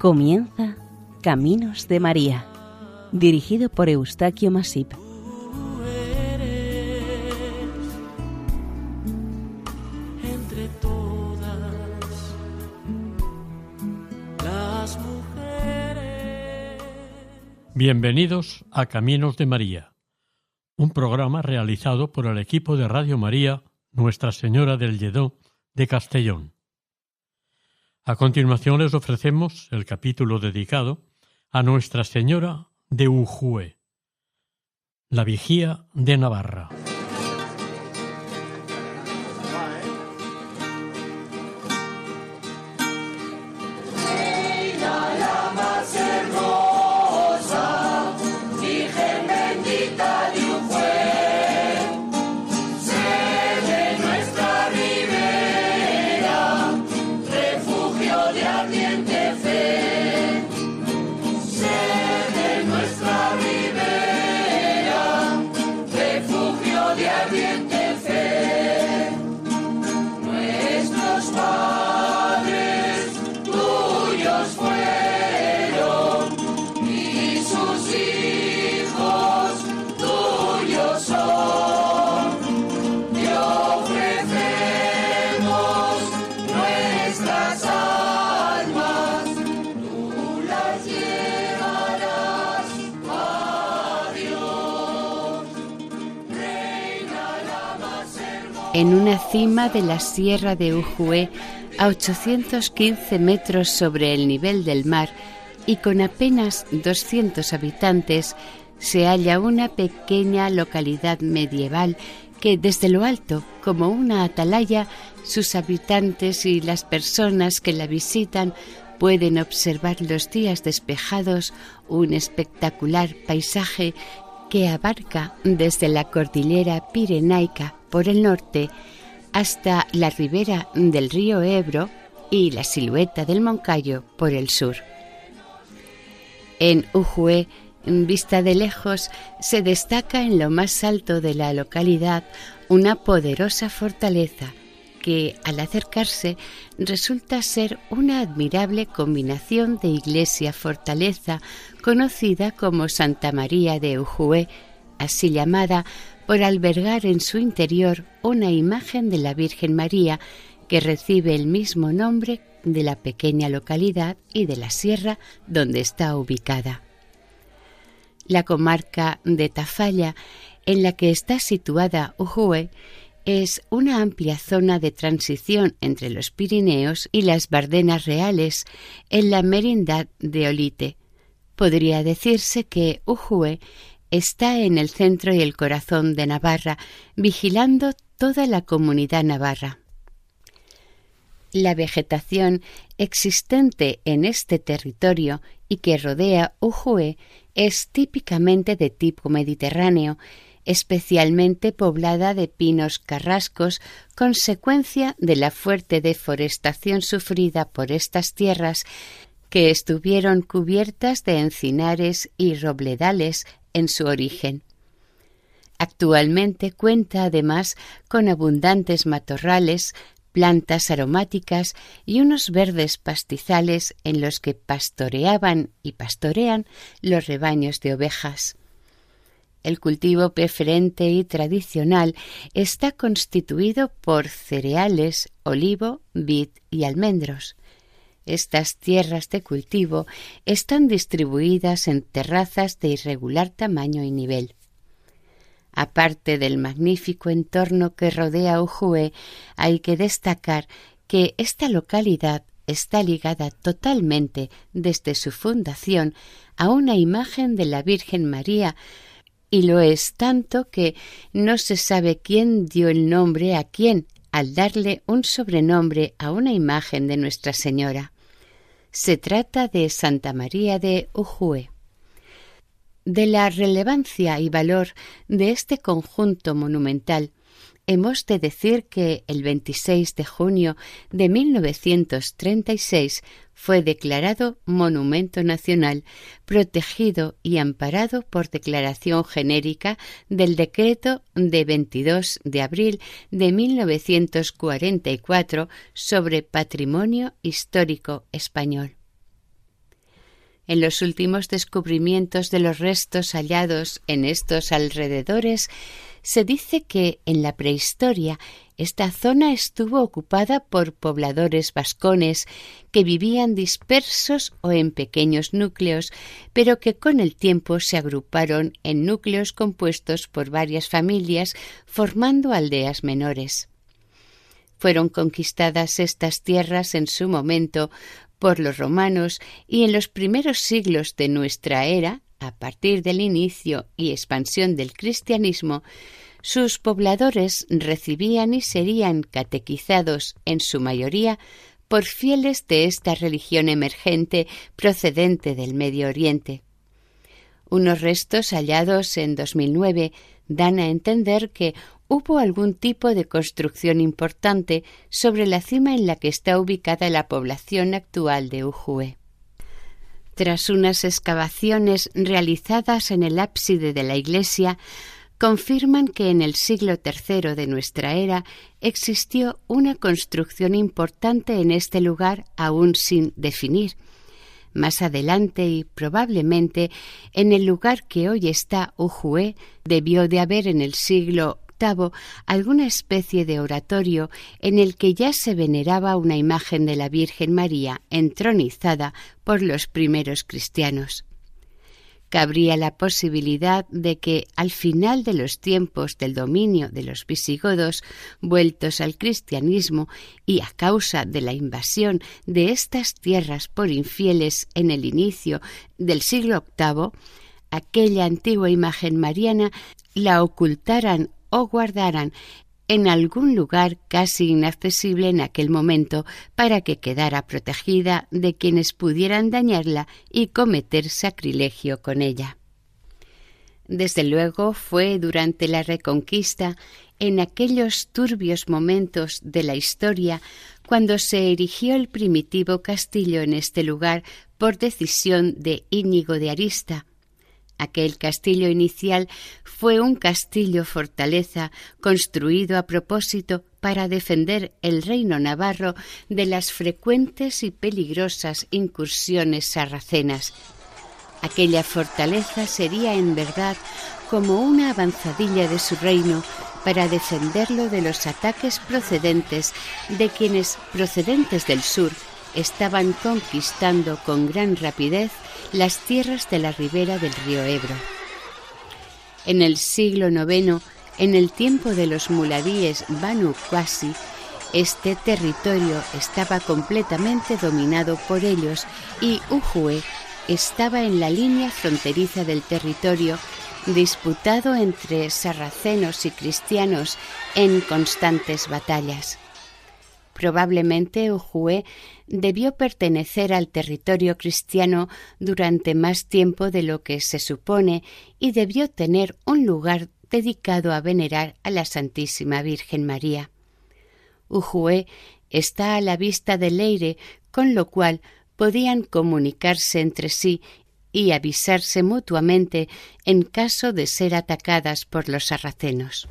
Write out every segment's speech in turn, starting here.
Comienza Caminos de María, dirigido por Eustaquio Masip. Entre todas las mujeres. Bienvenidos a Caminos de María, un programa realizado por el equipo de Radio María Nuestra Señora del Lledó de Castellón. A continuación les ofrecemos el capítulo dedicado a Nuestra Señora de Ujue, la vigía de Navarra. En una cima de la sierra de Ujue, a 815 metros sobre el nivel del mar y con apenas 200 habitantes, se halla una pequeña localidad medieval que desde lo alto, como una atalaya, sus habitantes y las personas que la visitan pueden observar los días despejados un espectacular paisaje que abarca desde la cordillera pirenaica por el norte hasta la ribera del río Ebro y la silueta del Moncayo por el sur. En Ujue, vista de lejos, se destaca en lo más alto de la localidad una poderosa fortaleza que al acercarse resulta ser una admirable combinación de iglesia-fortaleza conocida como Santa María de Ujue, así llamada por albergar en su interior una imagen de la Virgen María que recibe el mismo nombre de la pequeña localidad y de la sierra donde está ubicada. La comarca de Tafalla, en la que está situada Ujue, es una amplia zona de transición entre los Pirineos y las Bardenas Reales en la merindad de Olite. Podría decirse que Ujue está en el centro y el corazón de Navarra, vigilando toda la comunidad navarra. La vegetación existente en este territorio y que rodea Ujue es típicamente de tipo mediterráneo, especialmente poblada de pinos carrascos, consecuencia de la fuerte deforestación sufrida por estas tierras que estuvieron cubiertas de encinares y robledales en su origen. Actualmente cuenta además con abundantes matorrales, plantas aromáticas y unos verdes pastizales en los que pastoreaban y pastorean los rebaños de ovejas. El cultivo preferente y tradicional está constituido por cereales, olivo, vid y almendros. Estas tierras de cultivo están distribuidas en terrazas de irregular tamaño y nivel. Aparte del magnífico entorno que rodea Ujue, hay que destacar que esta localidad está ligada totalmente desde su fundación a una imagen de la Virgen María, y lo es tanto que no se sabe quién dio el nombre a quién al darle un sobrenombre a una imagen de Nuestra Señora. Se trata de Santa María de Ujue. De la relevancia y valor de este conjunto monumental hemos de decir que el 26 de junio de 1936 fue declarado Monumento Nacional, protegido y amparado por declaración genérica del decreto de 22 de abril de 1944 sobre Patrimonio Histórico Español. En los últimos descubrimientos de los restos hallados en estos alrededores, se dice que en la prehistoria esta zona estuvo ocupada por pobladores vascones que vivían dispersos o en pequeños núcleos, pero que con el tiempo se agruparon en núcleos compuestos por varias familias, formando aldeas menores. Fueron conquistadas estas tierras en su momento por los romanos y en los primeros siglos de nuestra era, a partir del inicio y expansión del cristianismo, sus pobladores recibían y serían catequizados en su mayoría por fieles de esta religión emergente procedente del Medio Oriente. Unos restos hallados en 2009 dan a entender que hubo algún tipo de construcción importante sobre la cima en la que está ubicada la población actual de Ujue. Tras unas excavaciones realizadas en el ábside de la iglesia, confirman que en el siglo III de nuestra era existió una construcción importante en este lugar aún sin definir. Más adelante y probablemente en el lugar que hoy está Ujue debió de haber en el siglo alguna especie de oratorio en el que ya se veneraba una imagen de la Virgen María entronizada por los primeros cristianos. Cabría la posibilidad de que al final de los tiempos del dominio de los visigodos, vueltos al cristianismo y a causa de la invasión de estas tierras por infieles en el inicio del siglo VIII, aquella antigua imagen mariana la ocultaran o guardaran en algún lugar casi inaccesible en aquel momento para que quedara protegida de quienes pudieran dañarla y cometer sacrilegio con ella. Desde luego fue durante la Reconquista, en aquellos turbios momentos de la historia, cuando se erigió el primitivo castillo en este lugar por decisión de Íñigo de Arista, Aquel castillo inicial fue un castillo fortaleza construido a propósito para defender el reino navarro de las frecuentes y peligrosas incursiones sarracenas. Aquella fortaleza sería en verdad como una avanzadilla de su reino para defenderlo de los ataques procedentes de quienes, procedentes del sur, estaban conquistando con gran rapidez las tierras de la ribera del río Ebro. En el siglo IX, en el tiempo de los muladíes Banu Qasi, este territorio estaba completamente dominado por ellos y Ujue estaba en la línea fronteriza del territorio disputado entre sarracenos y cristianos en constantes batallas. Probablemente Ujue debió pertenecer al territorio cristiano durante más tiempo de lo que se supone y debió tener un lugar dedicado a venerar a la Santísima Virgen María. Ujue está a la vista del Leire, con lo cual podían comunicarse entre sí y avisarse mutuamente en caso de ser atacadas por los sarracenos.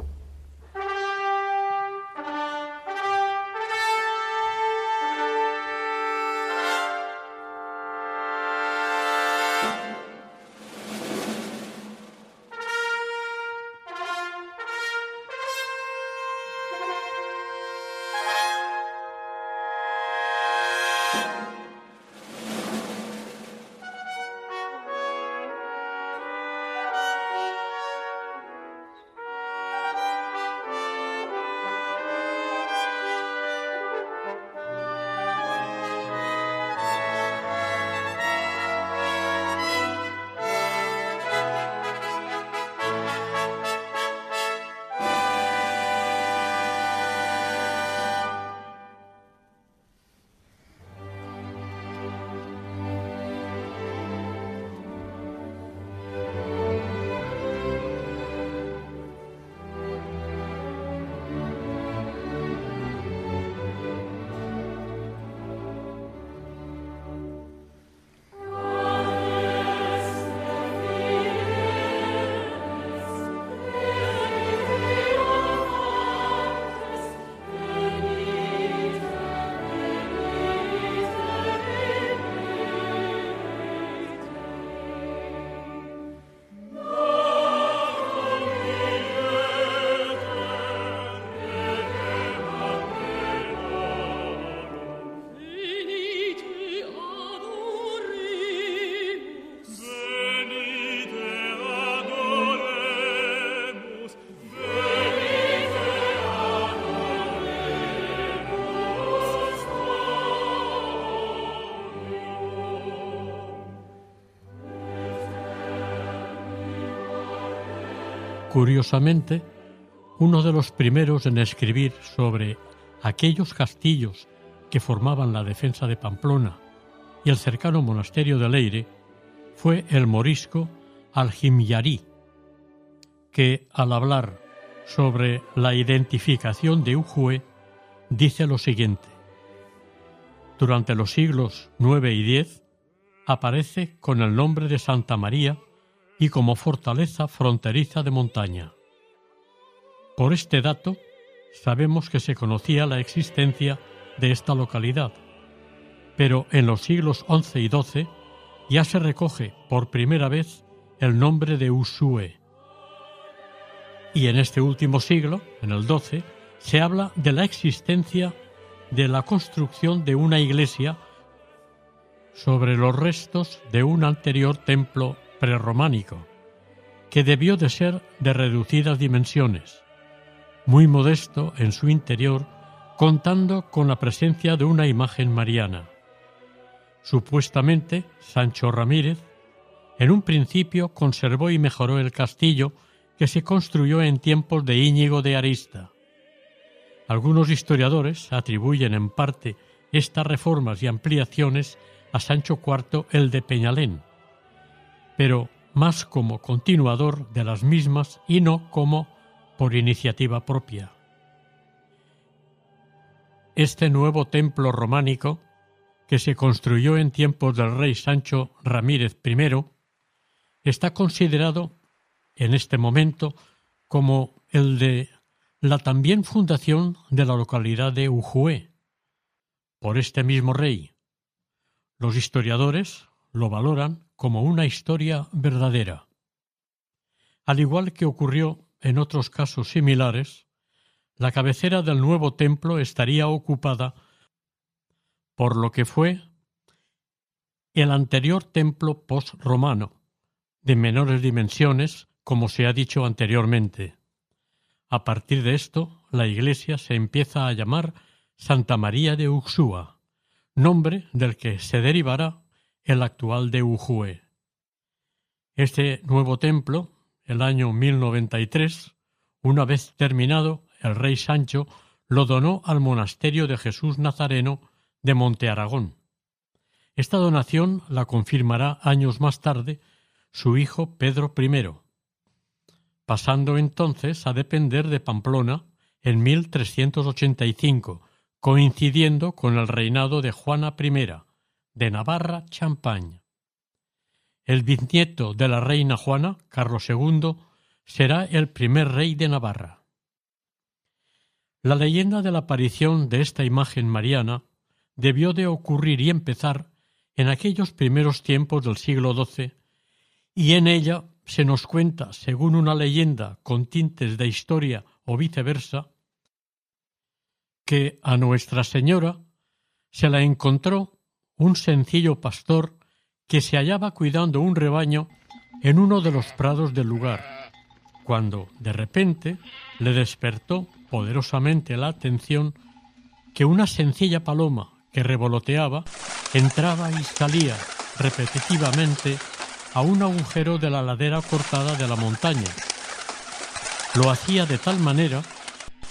Curiosamente, uno de los primeros en escribir sobre aquellos castillos que formaban la defensa de Pamplona y el cercano monasterio de Leire fue el morisco Al-Himyari, que al hablar sobre la identificación de Ujue dice lo siguiente. Durante los siglos IX y X aparece con el nombre de Santa María y como fortaleza fronteriza de montaña. Por este dato sabemos que se conocía la existencia de esta localidad, pero en los siglos XI y XII ya se recoge por primera vez el nombre de Usue. Y en este último siglo, en el XII, se habla de la existencia de la construcción de una iglesia sobre los restos de un anterior templo prerrománico, que debió de ser de reducidas dimensiones, muy modesto en su interior, contando con la presencia de una imagen mariana. Supuestamente, Sancho Ramírez, en un principio conservó y mejoró el castillo que se construyó en tiempos de Íñigo de Arista. Algunos historiadores atribuyen en parte estas reformas y ampliaciones a Sancho IV el de Peñalén, pero más como continuador de las mismas y no como por iniciativa propia. Este nuevo templo románico, que se construyó en tiempos del rey Sancho Ramírez I, está considerado en este momento como el de la también fundación de la localidad de Ujue, por este mismo rey. Los historiadores lo valoran como una historia verdadera. Al igual que ocurrió en otros casos similares, la cabecera del nuevo templo estaría ocupada por lo que fue el anterior templo post-romano, de menores dimensiones, como se ha dicho anteriormente. A partir de esto, la iglesia se empieza a llamar Santa María de Uxúa, nombre del que se derivará el actual de Ujue. Este nuevo templo, el año 1093, una vez terminado, el rey Sancho lo donó al monasterio de Jesús Nazareno de Monte Aragón. Esta donación la confirmará años más tarde su hijo Pedro I, pasando entonces a depender de Pamplona en 1385, coincidiendo con el reinado de Juana I, de Navarra Champagne. El bisnieto de la reina Juana, Carlos II, será el primer rey de Navarra. La leyenda de la aparición de esta imagen mariana debió de ocurrir y empezar en aquellos primeros tiempos del siglo XII, y en ella se nos cuenta, según una leyenda con tintes de historia o viceversa, que a Nuestra Señora se la encontró un sencillo pastor que se hallaba cuidando un rebaño en uno de los prados del lugar, cuando de repente le despertó poderosamente la atención que una sencilla paloma que revoloteaba entraba y salía repetitivamente a un agujero de la ladera cortada de la montaña. Lo hacía de tal manera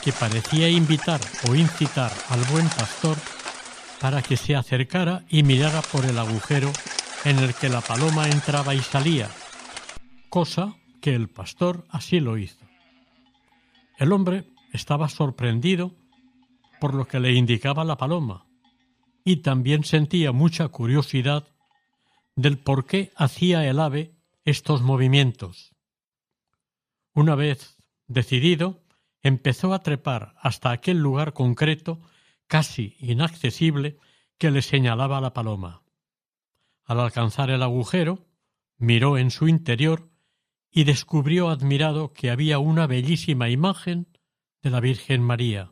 que parecía invitar o incitar al buen pastor para que se acercara y mirara por el agujero en el que la paloma entraba y salía, cosa que el pastor así lo hizo. El hombre estaba sorprendido por lo que le indicaba la paloma y también sentía mucha curiosidad del por qué hacía el ave estos movimientos. Una vez decidido, empezó a trepar hasta aquel lugar concreto, casi inaccesible, que le señalaba la paloma. Al alcanzar el agujero, miró en su interior y descubrió admirado que había una bellísima imagen de la Virgen María.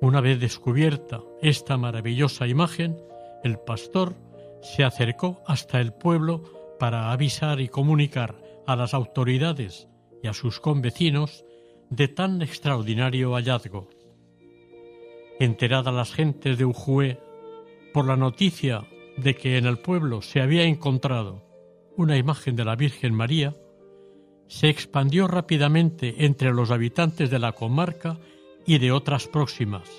Una vez descubierta esta maravillosa imagen, el pastor se acercó hasta el pueblo para avisar y comunicar a las autoridades y a sus convecinos de tan extraordinario hallazgo. Enteradas las gentes de Ujue por la noticia de que en el pueblo se había encontrado una imagen de la Virgen María, se expandió rápidamente entre los habitantes de la comarca y de otras próximas.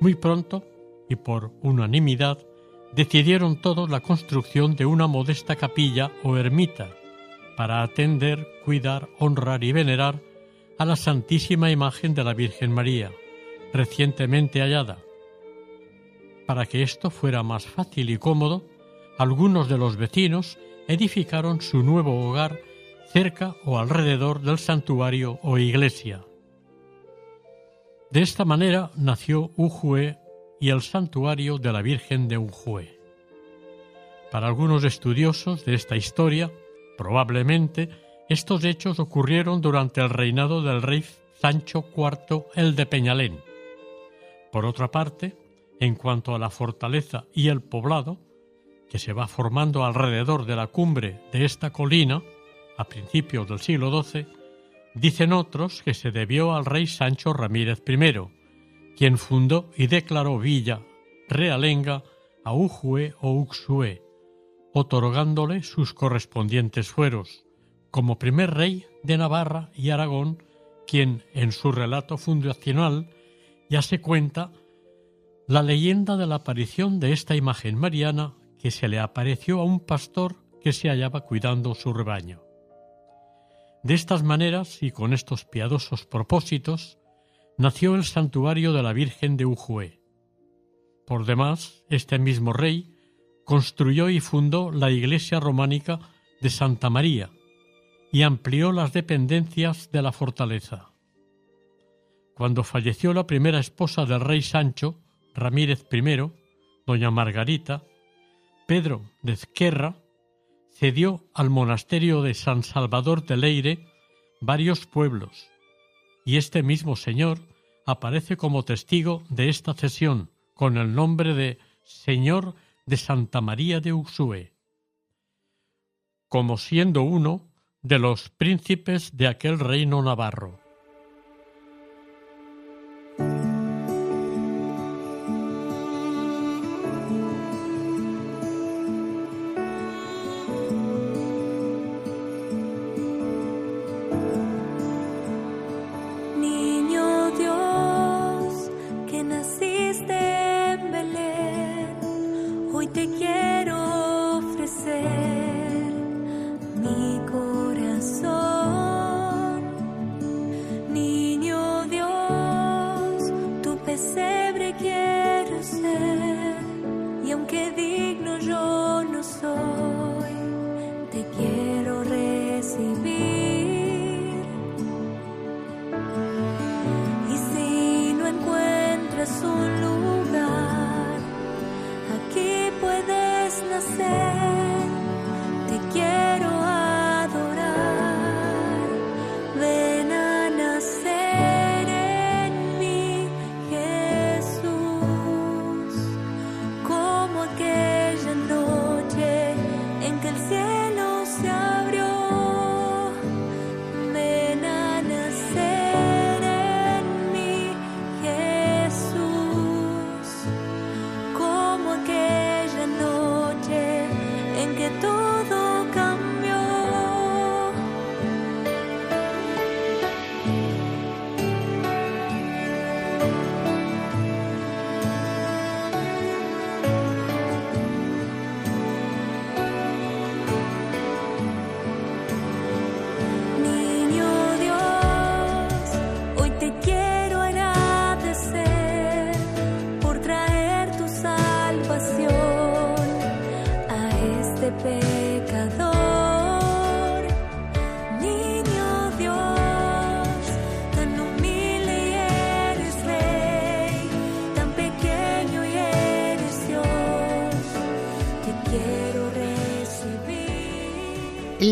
Muy pronto, y por unanimidad, decidieron todos la construcción de una modesta capilla o ermita para atender, cuidar, honrar y venerar a la Santísima Imagen de la Virgen María, recientemente hallada. Para que esto fuera más fácil y cómodo, algunos de los vecinos edificaron su nuevo hogar cerca o alrededor del santuario o iglesia. De esta manera nació Ujue y el santuario de la Virgen de Ujue. Para algunos estudiosos de esta historia, probablemente estos hechos ocurrieron durante el reinado del rey Sancho IV el de Peñalén. Por otra parte, en cuanto a la fortaleza y el poblado, que se va formando alrededor de la cumbre de esta colina, a principios del siglo XII, dicen otros que se debió al rey Sancho Ramírez I, quien fundó y declaró villa realenga a Ujue o Uxue, otorgándole sus correspondientes fueros, como primer rey de Navarra y Aragón, quien en su relato fundacional ya se cuenta la leyenda de la aparición de esta imagen mariana que se le apareció a un pastor que se hallaba cuidando su rebaño. De estas maneras y con estos piadosos propósitos, nació el santuario de la Virgen de Ujue. Por demás, este mismo rey construyó y fundó la iglesia románica de Santa María y amplió las dependencias de la fortaleza. Cuando falleció la primera esposa del rey Sancho, Ramírez I, doña Margarita, Pedro de Ezquerra cedió al monasterio de San Salvador de Leire varios pueblos, y este mismo señor aparece como testigo de esta cesión con el nombre de Señor de Santa María de Uxue, como siendo uno de los príncipes de aquel reino navarro.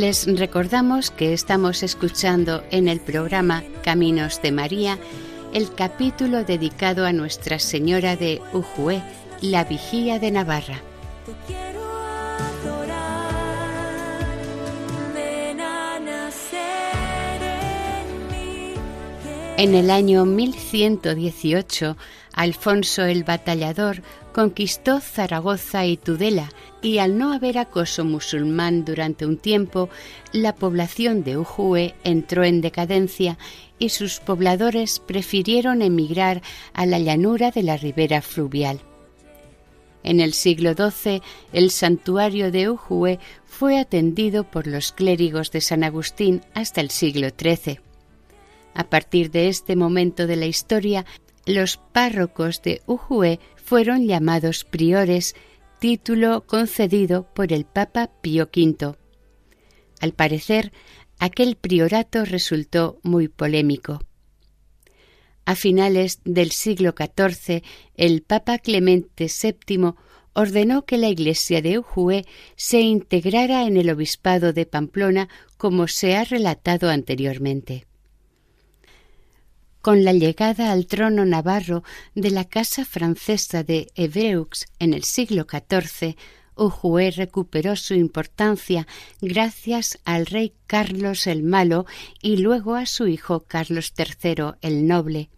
Les recordamos que estamos escuchando en el programa Caminos de María el capítulo dedicado a Nuestra Señora de Ujue, la Vigía de Navarra. En el año 1118, Alfonso el Batallador conquistó Zaragoza y Tudela y al no haber acoso musulmán durante un tiempo, la población de Ujue entró en decadencia y sus pobladores prefirieron emigrar a la llanura de la ribera fluvial. En el siglo XII, el santuario de Ujue fue atendido por los clérigos de San Agustín hasta el siglo XIII. A partir de este momento de la historia, los párrocos de Ujue fueron llamados priores, título concedido por el Papa Pío V. Al parecer, aquel priorato resultó muy polémico. A finales del siglo XIV, el Papa Clemente VII ordenó que la iglesia de Ujue se integrara en el obispado de Pamplona como se ha relatado anteriormente. Con la llegada al trono navarro de la casa francesa de Evreux en el siglo XIV, Ujue recuperó su importancia gracias al rey Carlos el Malo y luego a su hijo Carlos III el Noble.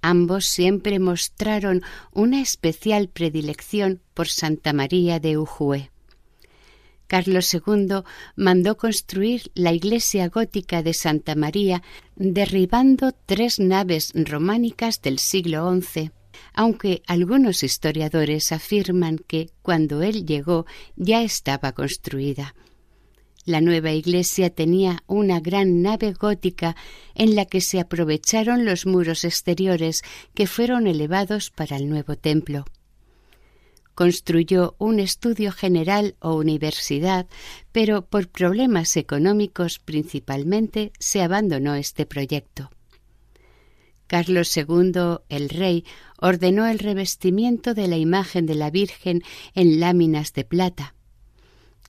Ambos siempre mostraron una especial predilección por Santa María de Ujue. Carlos II mandó construir la iglesia gótica de Santa María, derribando tres naves románicas del siglo XI, aunque algunos historiadores afirman que cuando él llegó ya estaba construida. La nueva iglesia tenía una gran nave gótica en la que se aprovecharon los muros exteriores que fueron elevados para el nuevo templo construyó un estudio general o universidad, pero por problemas económicos principalmente se abandonó este proyecto. Carlos II, el rey, ordenó el revestimiento de la imagen de la Virgen en láminas de plata.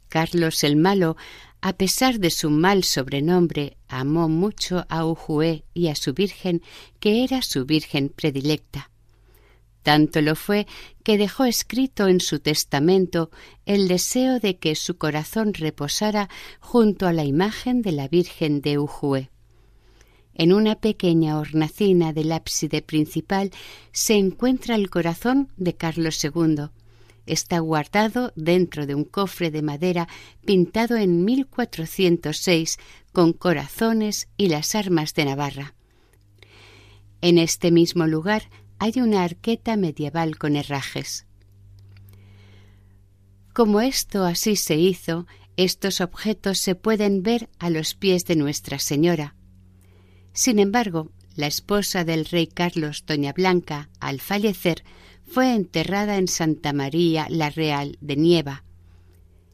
Carlos el Malo, a pesar de su mal sobrenombre, amó mucho a Ujue y a su Virgen, que era su Virgen predilecta. Tanto lo fue que dejó escrito en su testamento el deseo de que su corazón reposara junto a la imagen de la Virgen de Ujue. En una pequeña hornacina del ábside principal se encuentra el corazón de Carlos II. Está guardado dentro de un cofre de madera pintado en 1406 con corazones y las armas de Navarra. En este mismo lugar hay una arqueta medieval con herrajes. Como esto así se hizo, estos objetos se pueden ver a los pies de Nuestra Señora. Sin embargo, la esposa del rey Carlos, doña Blanca, al fallecer, fue enterrada en Santa María la Real de Nieva.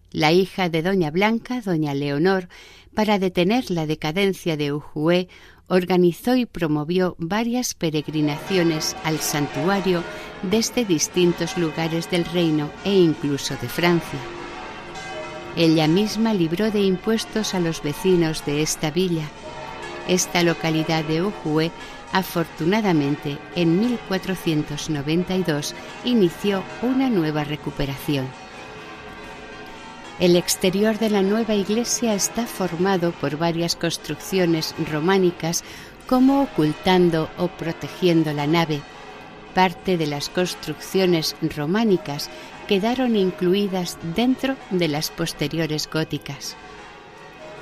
La hija de doña Blanca, doña Leonor, para detener la decadencia de Ujue, organizó y promovió varias peregrinaciones al santuario desde distintos lugares del reino e incluso de Francia. Ella misma libró de impuestos a los vecinos de esta villa. Esta localidad de Ujue, afortunadamente, en 1492 inició una nueva recuperación. El exterior de la nueva iglesia está formado por varias construcciones románicas como ocultando o protegiendo la nave. Parte de las construcciones románicas quedaron incluidas dentro de las posteriores góticas.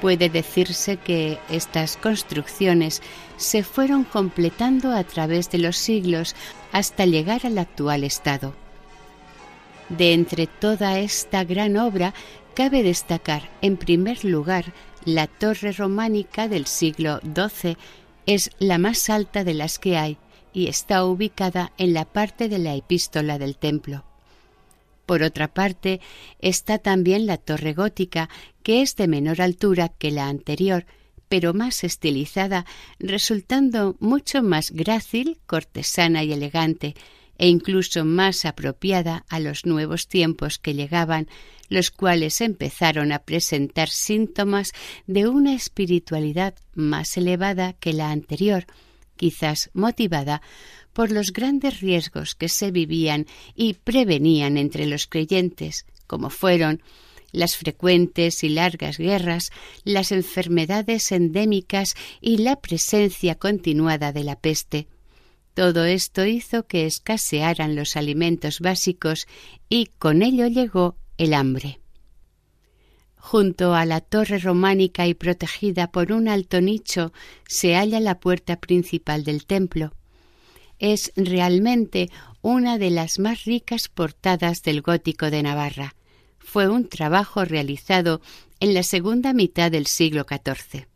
Puede decirse que estas construcciones se fueron completando a través de los siglos hasta llegar al actual estado. De entre toda esta gran obra Cabe destacar, en primer lugar, la torre románica del siglo XII. Es la más alta de las que hay y está ubicada en la parte de la epístola del templo. Por otra parte, está también la torre gótica, que es de menor altura que la anterior, pero más estilizada, resultando mucho más grácil, cortesana y elegante, e incluso más apropiada a los nuevos tiempos que llegaban, los cuales empezaron a presentar síntomas de una espiritualidad más elevada que la anterior, quizás motivada por los grandes riesgos que se vivían y prevenían entre los creyentes, como fueron las frecuentes y largas guerras, las enfermedades endémicas y la presencia continuada de la peste. Todo esto hizo que escasearan los alimentos básicos y con ello llegó el hambre. Junto a la torre románica y protegida por un alto nicho se halla la puerta principal del templo. Es realmente una de las más ricas portadas del gótico de Navarra. Fue un trabajo realizado en la segunda mitad del siglo XIV.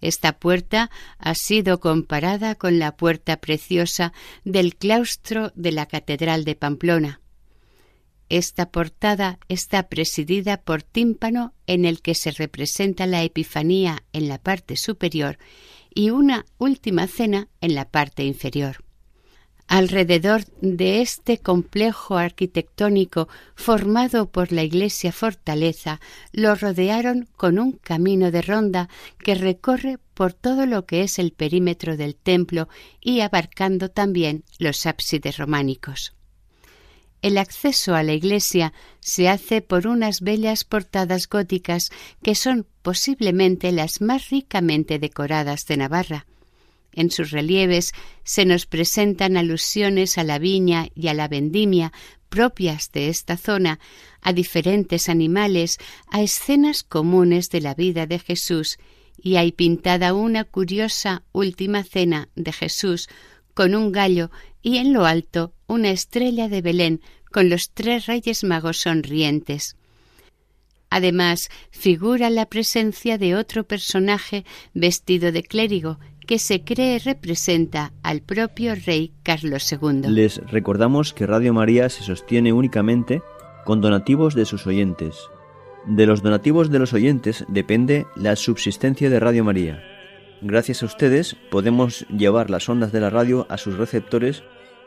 Esta puerta ha sido comparada con la puerta preciosa del claustro de la Catedral de Pamplona. Esta portada está presidida por tímpano en el que se representa la Epifanía en la parte superior y una última cena en la parte inferior. Alrededor de este complejo arquitectónico formado por la iglesia fortaleza lo rodearon con un camino de ronda que recorre por todo lo que es el perímetro del templo y abarcando también los ábsides románicos. El acceso a la iglesia se hace por unas bellas portadas góticas que son posiblemente las más ricamente decoradas de Navarra. En sus relieves se nos presentan alusiones a la viña y a la vendimia propias de esta zona, a diferentes animales, a escenas comunes de la vida de Jesús, y hay pintada una curiosa última cena de Jesús con un gallo y en lo alto una estrella de Belén con los tres reyes magos sonrientes. Además, figura la presencia de otro personaje vestido de clérigo que se cree representa al propio rey Carlos II. Les recordamos que Radio María se sostiene únicamente con donativos de sus oyentes. De los donativos de los oyentes depende la subsistencia de Radio María. Gracias a ustedes podemos llevar las ondas de la radio a sus receptores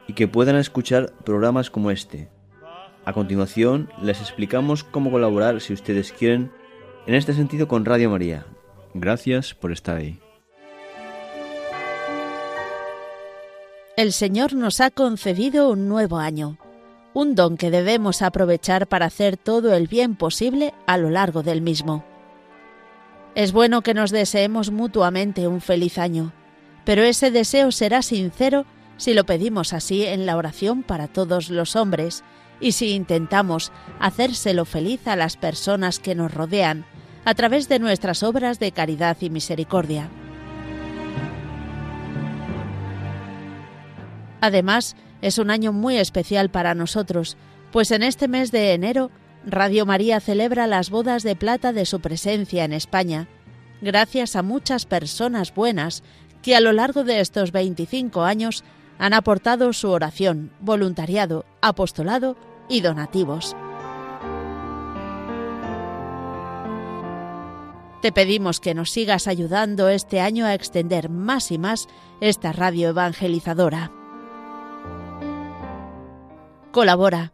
y que puedan escuchar programas como este. A continuación les explicamos cómo colaborar si ustedes quieren en este sentido con Radio María. Gracias por estar ahí. el Señor nos ha concedido un nuevo año, un don que debemos aprovechar para hacer todo el bien posible a lo largo del mismo. Es bueno que nos deseemos mutuamente un feliz año, pero ese deseo será sincero si lo pedimos así en la oración para todos los hombres y si intentamos hacérselo feliz a las personas que nos rodean a través de nuestras obras de caridad y misericordia. Además, es un año muy especial para nosotros, pues en este mes de enero Radio María celebra las bodas de plata de su presencia en España, gracias a muchas personas buenas que a lo largo de estos 25 años han aportado su oración, voluntariado, apostolado y donativos. Te pedimos que nos sigas ayudando este año a extender más y más esta radio evangelizadora. Colabora.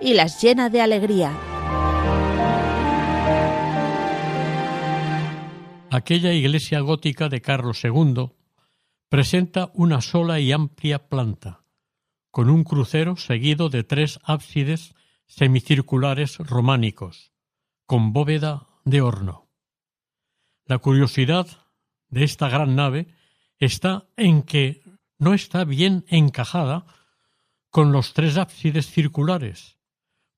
y las llena de alegría. Aquella iglesia gótica de Carlos II presenta una sola y amplia planta, con un crucero seguido de tres ábsides semicirculares románicos, con bóveda de horno. La curiosidad de esta gran nave está en que no está bien encajada con los tres ábsides circulares,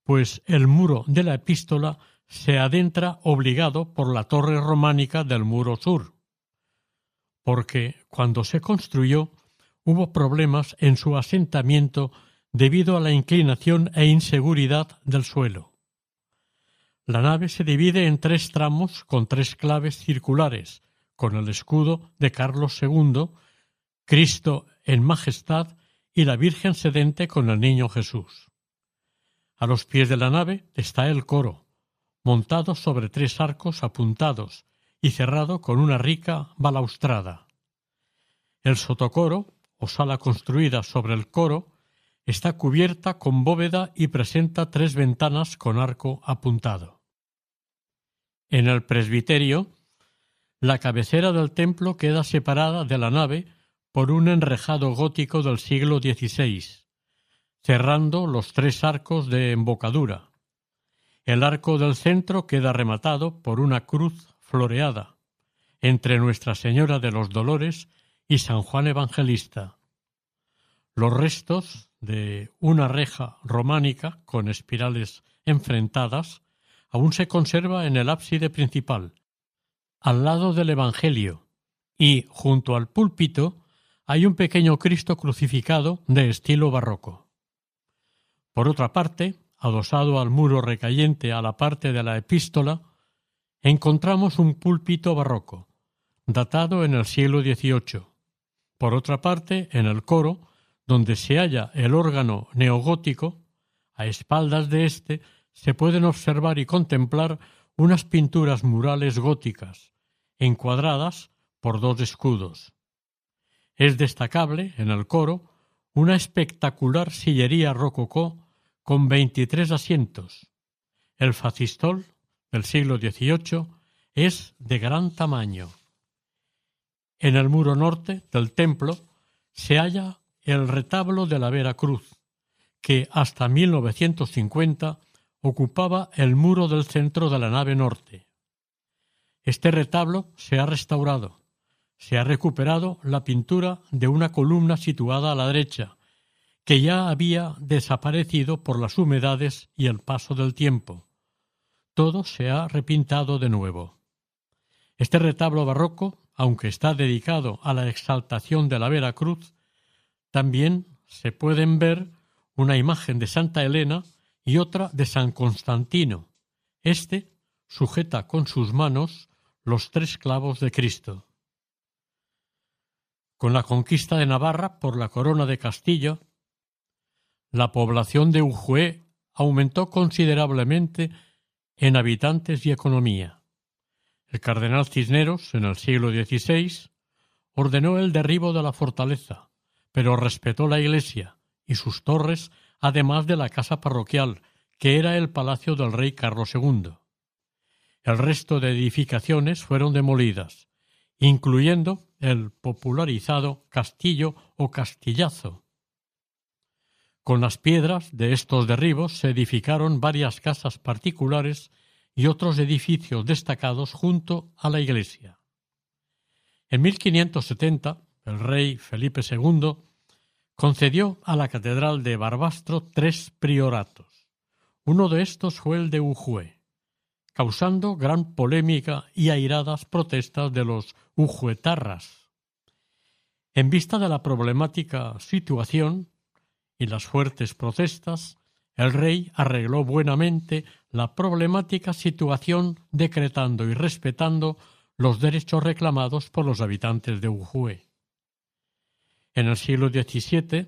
pues el muro de la epístola se adentra obligado por la torre románica del muro sur, porque cuando se construyó hubo problemas en su asentamiento debido a la inclinación e inseguridad del suelo. La nave se divide en tres tramos con tres claves circulares, con el escudo de Carlos II, Cristo en majestad y la Virgen sedente con el niño Jesús. A los pies de la nave está el coro, montado sobre tres arcos apuntados y cerrado con una rica balaustrada. El sotocoro, o sala construida sobre el coro, está cubierta con bóveda y presenta tres ventanas con arco apuntado. En el presbiterio, la cabecera del templo queda separada de la nave por un enrejado gótico del siglo XVI, cerrando los tres arcos de embocadura. El arco del centro queda rematado por una cruz floreada entre Nuestra Señora de los Dolores y San Juan Evangelista. Los restos de una reja románica con espirales enfrentadas aún se conserva en el ábside principal, al lado del Evangelio, y junto al púlpito hay un pequeño Cristo crucificado de estilo barroco. Por otra parte, adosado al muro recayente a la parte de la epístola, encontramos un púlpito barroco, datado en el siglo XVIII. Por otra parte, en el coro, donde se halla el órgano neogótico, a espaldas de éste se pueden observar y contemplar unas pinturas murales góticas, encuadradas por dos escudos. Es destacable, en el coro, una espectacular sillería rococó con veintitrés asientos. El facistol del siglo XVIII es de gran tamaño. En el muro norte del templo se halla el retablo de la Vera Cruz, que hasta 1950 ocupaba el muro del centro de la nave norte. Este retablo se ha restaurado. Se ha recuperado la pintura de una columna situada a la derecha, que ya había desaparecido por las humedades y el paso del tiempo. Todo se ha repintado de nuevo. Este retablo barroco, aunque está dedicado a la exaltación de la Vera Cruz, también se pueden ver una imagen de Santa Elena y otra de San Constantino. Este sujeta con sus manos los tres clavos de Cristo. Con la conquista de Navarra por la corona de Castillo, la población de Ujue aumentó considerablemente en habitantes y economía. El cardenal Cisneros, en el siglo XVI, ordenó el derribo de la fortaleza, pero respetó la iglesia y sus torres, además de la casa parroquial, que era el palacio del rey Carlos II. El resto de edificaciones fueron demolidas, incluyendo el popularizado castillo o castillazo. Con las piedras de estos derribos se edificaron varias casas particulares y otros edificios destacados junto a la iglesia. En 1570 el rey Felipe II, concedió a la catedral de Barbastro tres prioratos. Uno de estos fue el de Ujue, causando gran polémica y airadas protestas de los ujuetarras. En vista de la problemática situación y las fuertes protestas, el rey arregló buenamente la problemática situación decretando y respetando los derechos reclamados por los habitantes de Ujue. En el siglo XVII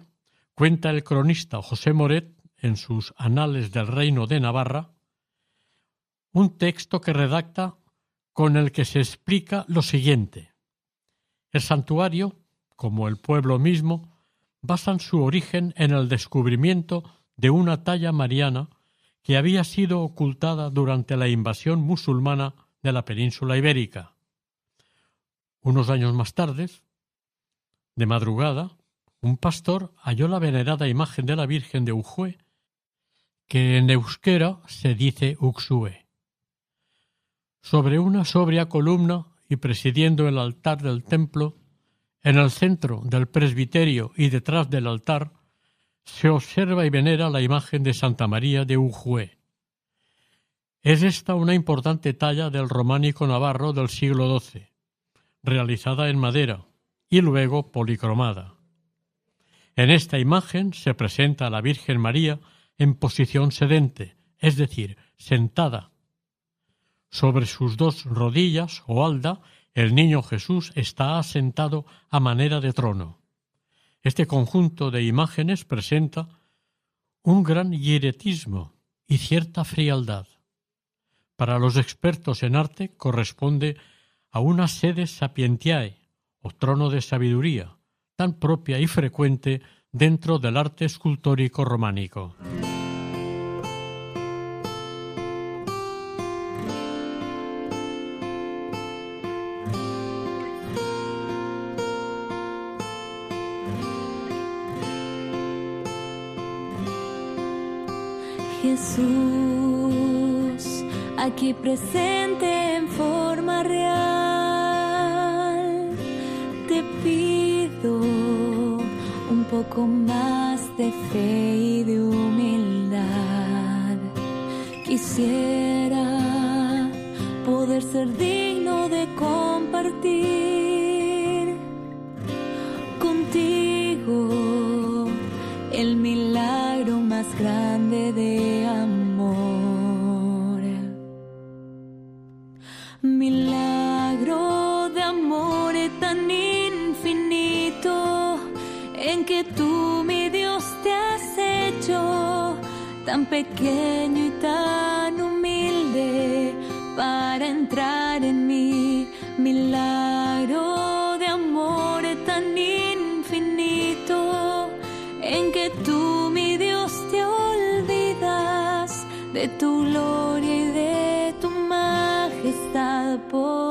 cuenta el cronista José Moret en sus Anales del Reino de Navarra un texto que redacta con el que se explica lo siguiente. El santuario, como el pueblo mismo, basan su origen en el descubrimiento de una talla mariana que había sido ocultada durante la invasión musulmana de la península ibérica. Unos años más tarde, de madrugada, un pastor halló la venerada imagen de la Virgen de Ujue, que en euskera se dice Uxue. Sobre una sobria columna y presidiendo el altar del templo, en el centro del presbiterio y detrás del altar, se observa y venera la imagen de Santa María de Ujue. Es esta una importante talla del románico navarro del siglo XII, realizada en madera, y luego policromada. En esta imagen se presenta a la Virgen María en posición sedente, es decir, sentada. Sobre sus dos rodillas o alda, el niño Jesús está asentado a manera de trono. Este conjunto de imágenes presenta un gran hieretismo y cierta frialdad. para los expertos en arte corresponde a una sede sapientiae o trono de sabiduría, tan propia y frecuente dentro del arte escultórico románico. Jesús, aquí presente en forma real, te pido un poco más de fe y de humildad. Quisiera poder ser digno de compartir contigo el milagro más grande de pequeño y tan humilde para entrar en mí. Milagro de amor tan infinito en que tú, mi Dios, te olvidas de tu gloria y de tu majestad por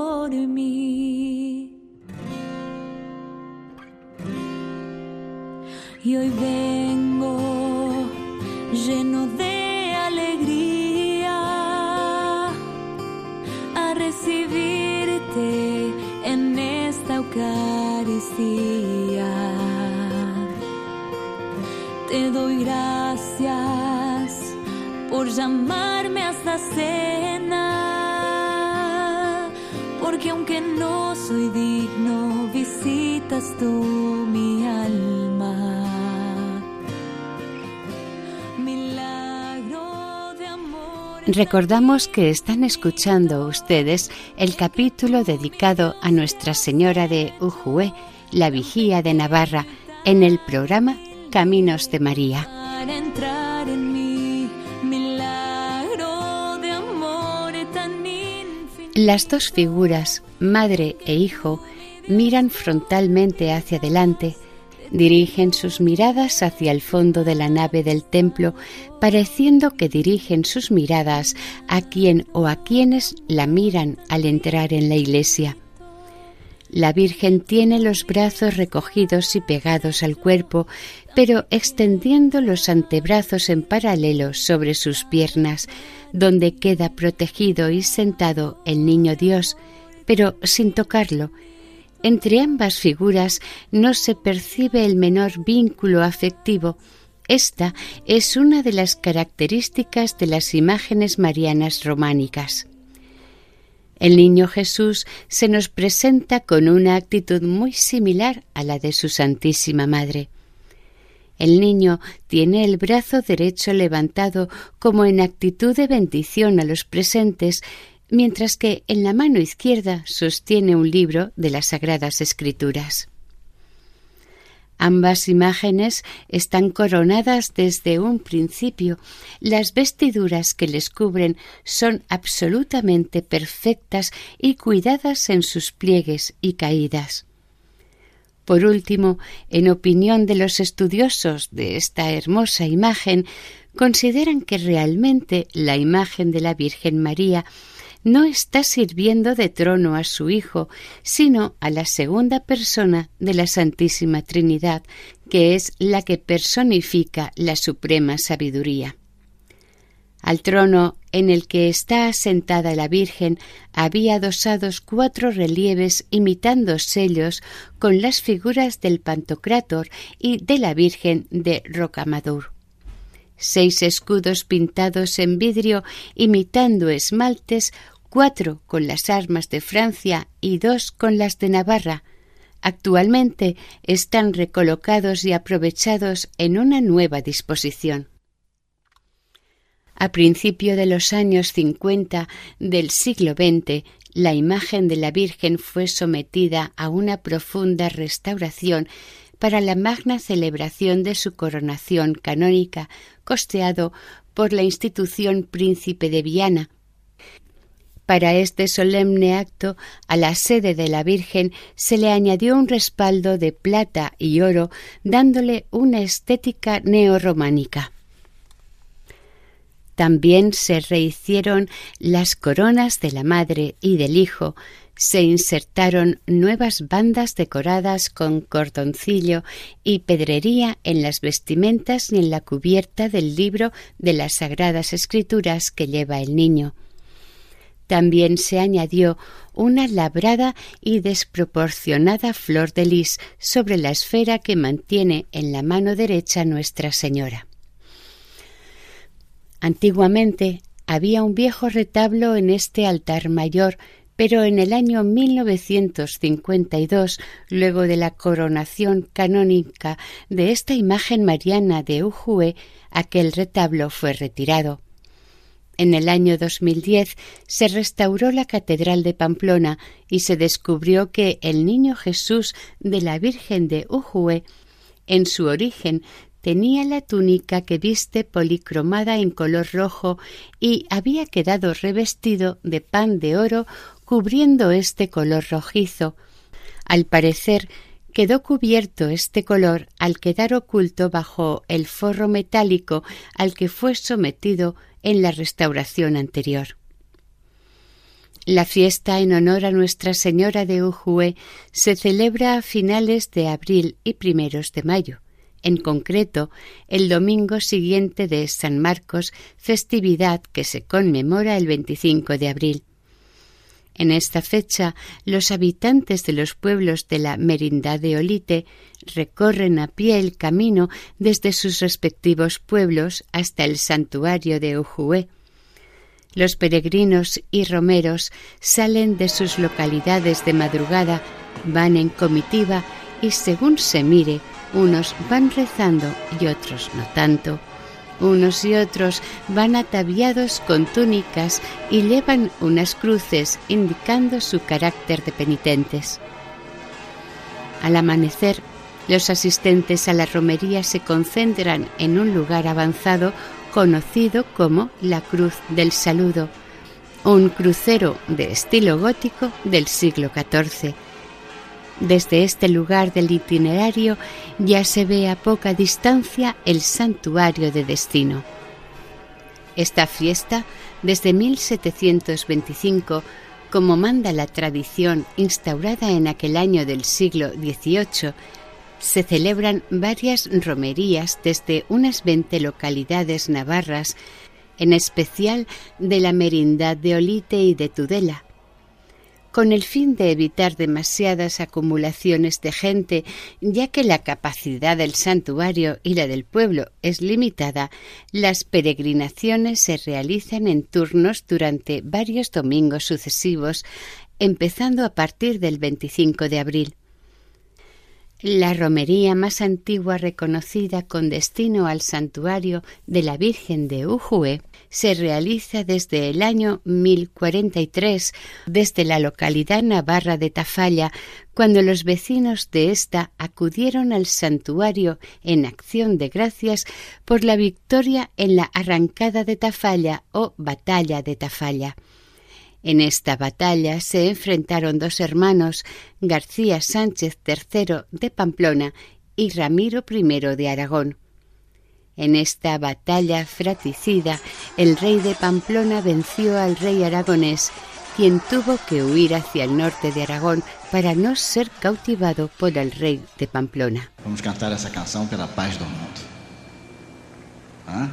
llamarme a esta cena, porque aunque no soy digno, visitas tú mi alma. Milagro de amor. Recordamos que están escuchando ustedes el capítulo dedicado a Nuestra Señora de Ujue, la Vigía de Navarra, en el programa Caminos de María. Las dos figuras, madre e hijo, miran frontalmente hacia adelante, dirigen sus miradas hacia el fondo de la nave del templo, pareciendo que dirigen sus miradas a quien o a quienes la miran al entrar en la iglesia. La Virgen tiene los brazos recogidos y pegados al cuerpo, pero extendiendo los antebrazos en paralelo sobre sus piernas, donde queda protegido y sentado el niño Dios, pero sin tocarlo. Entre ambas figuras no se percibe el menor vínculo afectivo. Esta es una de las características de las imágenes marianas románicas. El niño Jesús se nos presenta con una actitud muy similar a la de su Santísima Madre. El niño tiene el brazo derecho levantado como en actitud de bendición a los presentes, mientras que en la mano izquierda sostiene un libro de las Sagradas Escrituras. Ambas imágenes están coronadas desde un principio. Las vestiduras que les cubren son absolutamente perfectas y cuidadas en sus pliegues y caídas. Por último, en opinión de los estudiosos de esta hermosa imagen, consideran que realmente la imagen de la Virgen María no está sirviendo de trono a su Hijo, sino a la segunda persona de la Santísima Trinidad, que es la que personifica la suprema sabiduría. Al trono en el que está asentada la Virgen había adosados cuatro relieves imitando sellos con las figuras del Pantocrátor y de la Virgen de Rocamadour seis escudos pintados en vidrio imitando esmaltes, cuatro con las armas de Francia y dos con las de Navarra. Actualmente están recolocados y aprovechados en una nueva disposición. A principio de los años cincuenta del siglo XX, la imagen de la Virgen fue sometida a una profunda restauración para la magna celebración de su coronación canónica, costeado por la institución Príncipe de Viana. Para este solemne acto, a la sede de la Virgen se le añadió un respaldo de plata y oro, dándole una estética neorrománica. También se rehicieron las coronas de la madre y del hijo, se insertaron nuevas bandas decoradas con cordoncillo y pedrería en las vestimentas y en la cubierta del libro de las Sagradas Escrituras que lleva el niño. También se añadió una labrada y desproporcionada flor de lis sobre la esfera que mantiene en la mano derecha Nuestra Señora. Antiguamente había un viejo retablo en este altar mayor, pero en el año 1952, luego de la coronación canónica de esta imagen mariana de Ujue, aquel retablo fue retirado. En el año 2010 se restauró la Catedral de Pamplona y se descubrió que el Niño Jesús de la Virgen de Ujue, en su origen, tenía la túnica que viste policromada en color rojo y había quedado revestido de pan de oro cubriendo este color rojizo. Al parecer, quedó cubierto este color al quedar oculto bajo el forro metálico al que fue sometido en la restauración anterior. La fiesta en honor a Nuestra Señora de Ujue se celebra a finales de abril y primeros de mayo en concreto el domingo siguiente de San Marcos, festividad que se conmemora el 25 de abril. En esta fecha, los habitantes de los pueblos de la Merindad de Olite recorren a pie el camino desde sus respectivos pueblos hasta el santuario de Ojué. Los peregrinos y romeros salen de sus localidades de madrugada, van en comitiva y según se mire, unos van rezando y otros no tanto. Unos y otros van ataviados con túnicas y llevan unas cruces indicando su carácter de penitentes. Al amanecer, los asistentes a la romería se concentran en un lugar avanzado conocido como la Cruz del Saludo, un crucero de estilo gótico del siglo XIV desde este lugar del itinerario ya se ve a poca distancia el santuario de destino. Esta fiesta, desde 1725, como manda la tradición instaurada en aquel año del siglo XVIII, se celebran varias romerías desde unas veinte localidades navarras, en especial de la merindad de Olite y de Tudela, con el fin de evitar demasiadas acumulaciones de gente, ya que la capacidad del santuario y la del pueblo es limitada, las peregrinaciones se realizan en turnos durante varios domingos sucesivos, empezando a partir del 25 de abril. La romería más antigua reconocida con destino al santuario de la Virgen de Ujue se realiza desde el año 1043 desde la localidad navarra de Tafalla, cuando los vecinos de esta acudieron al santuario en acción de gracias por la victoria en la arrancada de Tafalla o batalla de Tafalla. En esta batalla se enfrentaron dos hermanos, García Sánchez III de Pamplona y Ramiro I de Aragón. En esta batalla fratricida, el rey de Pamplona venció al rey aragonés, quien tuvo que huir hacia el norte de Aragón para no ser cautivado por el rey de Pamplona. Vamos cantar esa canción pela paz del mundo. ¿Ah?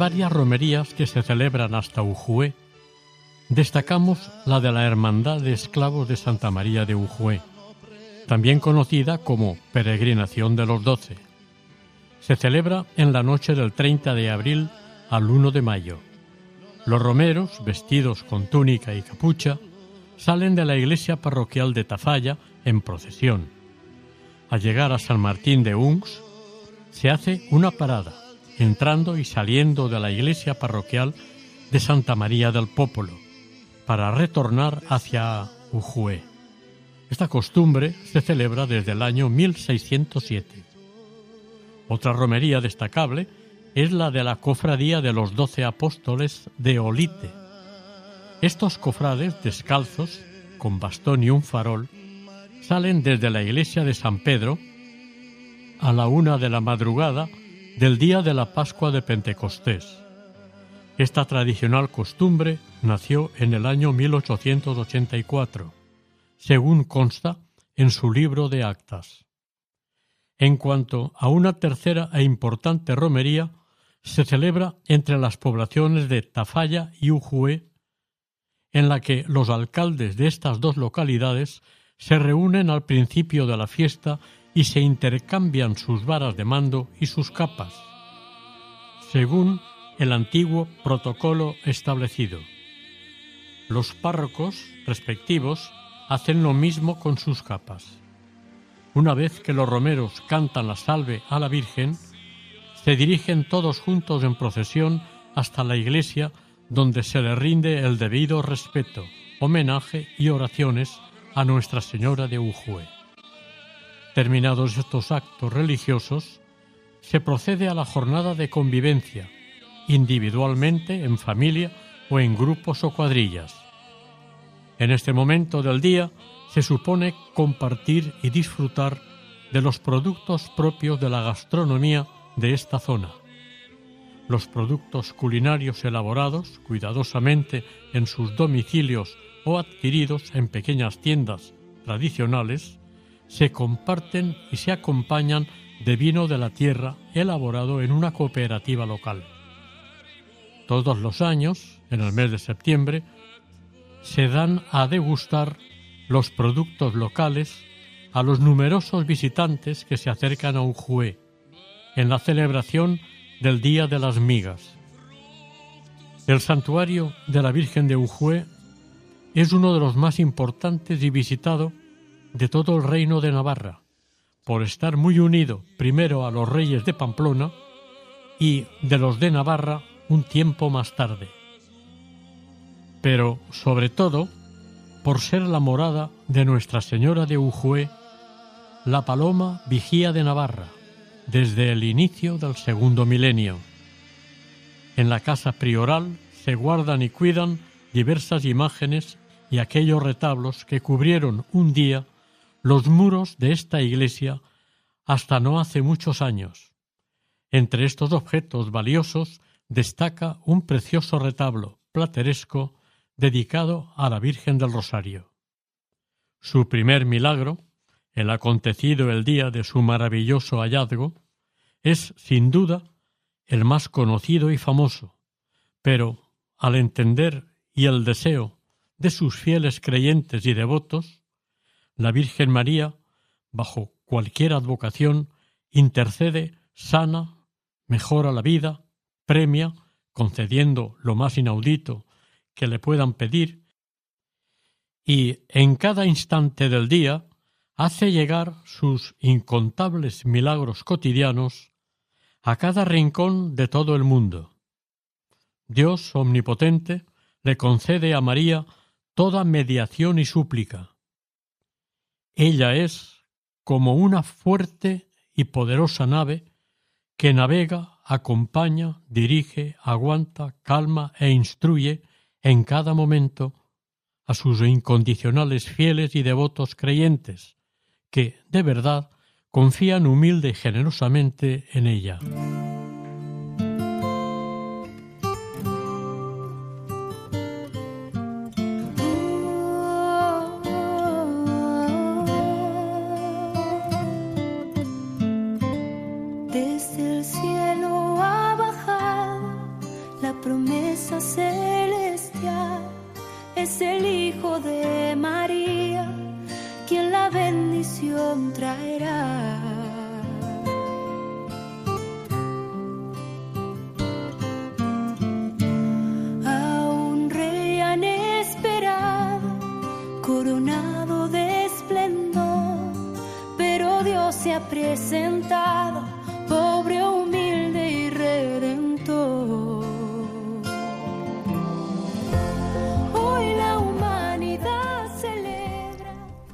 Varias romerías que se celebran hasta Ujué, destacamos la de la Hermandad de Esclavos de Santa María de Ujué, también conocida como Peregrinación de los Doce. Se celebra en la noche del 30 de abril al 1 de mayo. Los romeros, vestidos con túnica y capucha, salen de la iglesia parroquial de Tafalla en procesión. Al llegar a San Martín de Uns, se hace una parada, entrando y saliendo de la iglesia parroquial de Santa María del Popolo, para retornar hacia Ujué. Esta costumbre se celebra desde el año 1607. Otra romería destacable es la de la Cofradía de los Doce Apóstoles de Olite. Estos cofrades descalzos, con bastón y un farol, salen desde la iglesia de San Pedro a la una de la madrugada del día de la Pascua de Pentecostés. Esta tradicional costumbre nació en el año 1884, según consta en su libro de actas. En cuanto a una tercera e importante romería, se celebra entre las poblaciones de Tafalla y Ujué, en la que los alcaldes de estas dos localidades se reúnen al principio de la fiesta y se intercambian sus varas de mando y sus capas, según el antiguo protocolo establecido. Los párrocos respectivos hacen lo mismo con sus capas. Una vez que los romeros cantan la salve a la Virgen, se dirigen todos juntos en procesión hasta la iglesia donde se le rinde el debido respeto, homenaje y oraciones a Nuestra Señora de Ujue. Terminados estos actos religiosos, se procede a la jornada de convivencia, individualmente, en familia o en grupos o cuadrillas. En este momento del día se supone compartir y disfrutar de los productos propios de la gastronomía de esta zona. Los productos culinarios elaborados cuidadosamente en sus domicilios o adquiridos en pequeñas tiendas tradicionales se comparten y se acompañan de vino de la tierra elaborado en una cooperativa local. Todos los años, en el mes de septiembre, se dan a degustar los productos locales a los numerosos visitantes que se acercan a Unjué en la celebración del Día de las Migas. El santuario de la Virgen de Unjué es uno de los más importantes y visitado de todo el reino de Navarra, por estar muy unido primero a los reyes de Pamplona y de los de Navarra un tiempo más tarde. Pero, sobre todo, por ser la morada de Nuestra Señora de Ujué, la paloma vigía de Navarra, desde el inicio del segundo milenio. En la casa prioral se guardan y cuidan diversas imágenes y aquellos retablos que cubrieron un día los muros de esta iglesia hasta no hace muchos años. Entre estos objetos valiosos destaca un precioso retablo plateresco dedicado a la Virgen del Rosario. Su primer milagro, el acontecido el día de su maravilloso hallazgo, es, sin duda, el más conocido y famoso, pero al entender y el deseo de sus fieles creyentes y devotos, la Virgen María, bajo cualquier advocación, intercede, sana, mejora la vida, premia, concediendo lo más inaudito que le puedan pedir, y en cada instante del día hace llegar sus incontables milagros cotidianos a cada rincón de todo el mundo. Dios omnipotente le concede a María toda mediación y súplica. Ella es como una fuerte y poderosa nave que navega, acompaña, dirige, aguanta, calma e instruye en cada momento a sus incondicionales fieles y devotos creyentes, que, de verdad, confían humilde y generosamente en ella.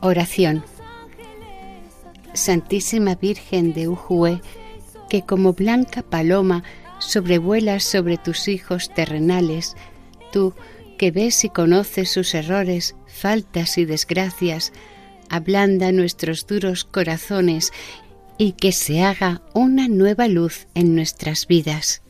Oración. Santísima Virgen de Ujue, que como blanca paloma sobrevuelas sobre tus hijos terrenales, tú que ves y conoces sus errores, faltas y desgracias, ablanda nuestros duros corazones y que se haga una nueva luz en nuestras vidas,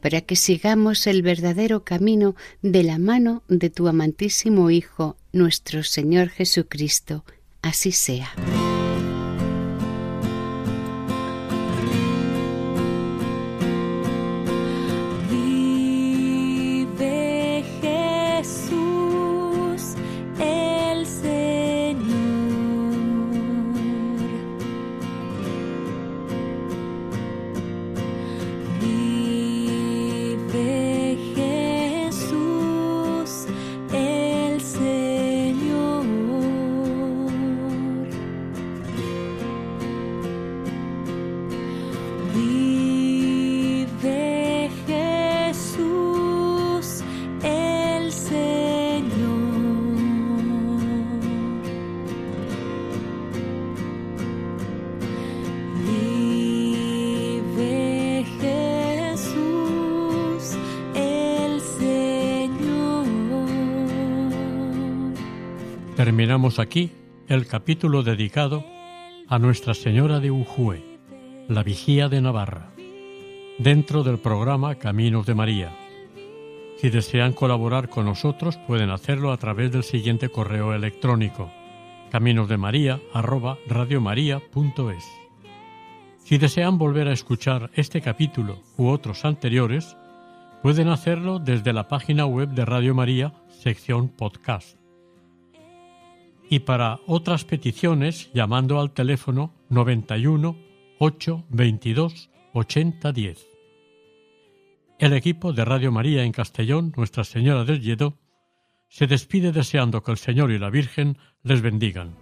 para que sigamos el verdadero camino de la mano de tu amantísimo Hijo, nuestro Señor Jesucristo. Así sea. Aquí el capítulo dedicado a Nuestra Señora de Ujue, la Vigía de Navarra, dentro del programa Caminos de María. Si desean colaborar con nosotros pueden hacerlo a través del siguiente correo electrónico caminosdemaria@radiomaria.es. Si desean volver a escuchar este capítulo u otros anteriores, pueden hacerlo desde la página web de Radio María, sección podcast y para otras peticiones llamando al teléfono 91 8 22 80 10. El equipo de Radio María en Castellón, Nuestra Señora del Lledó, se despide deseando que el Señor y la Virgen les bendigan.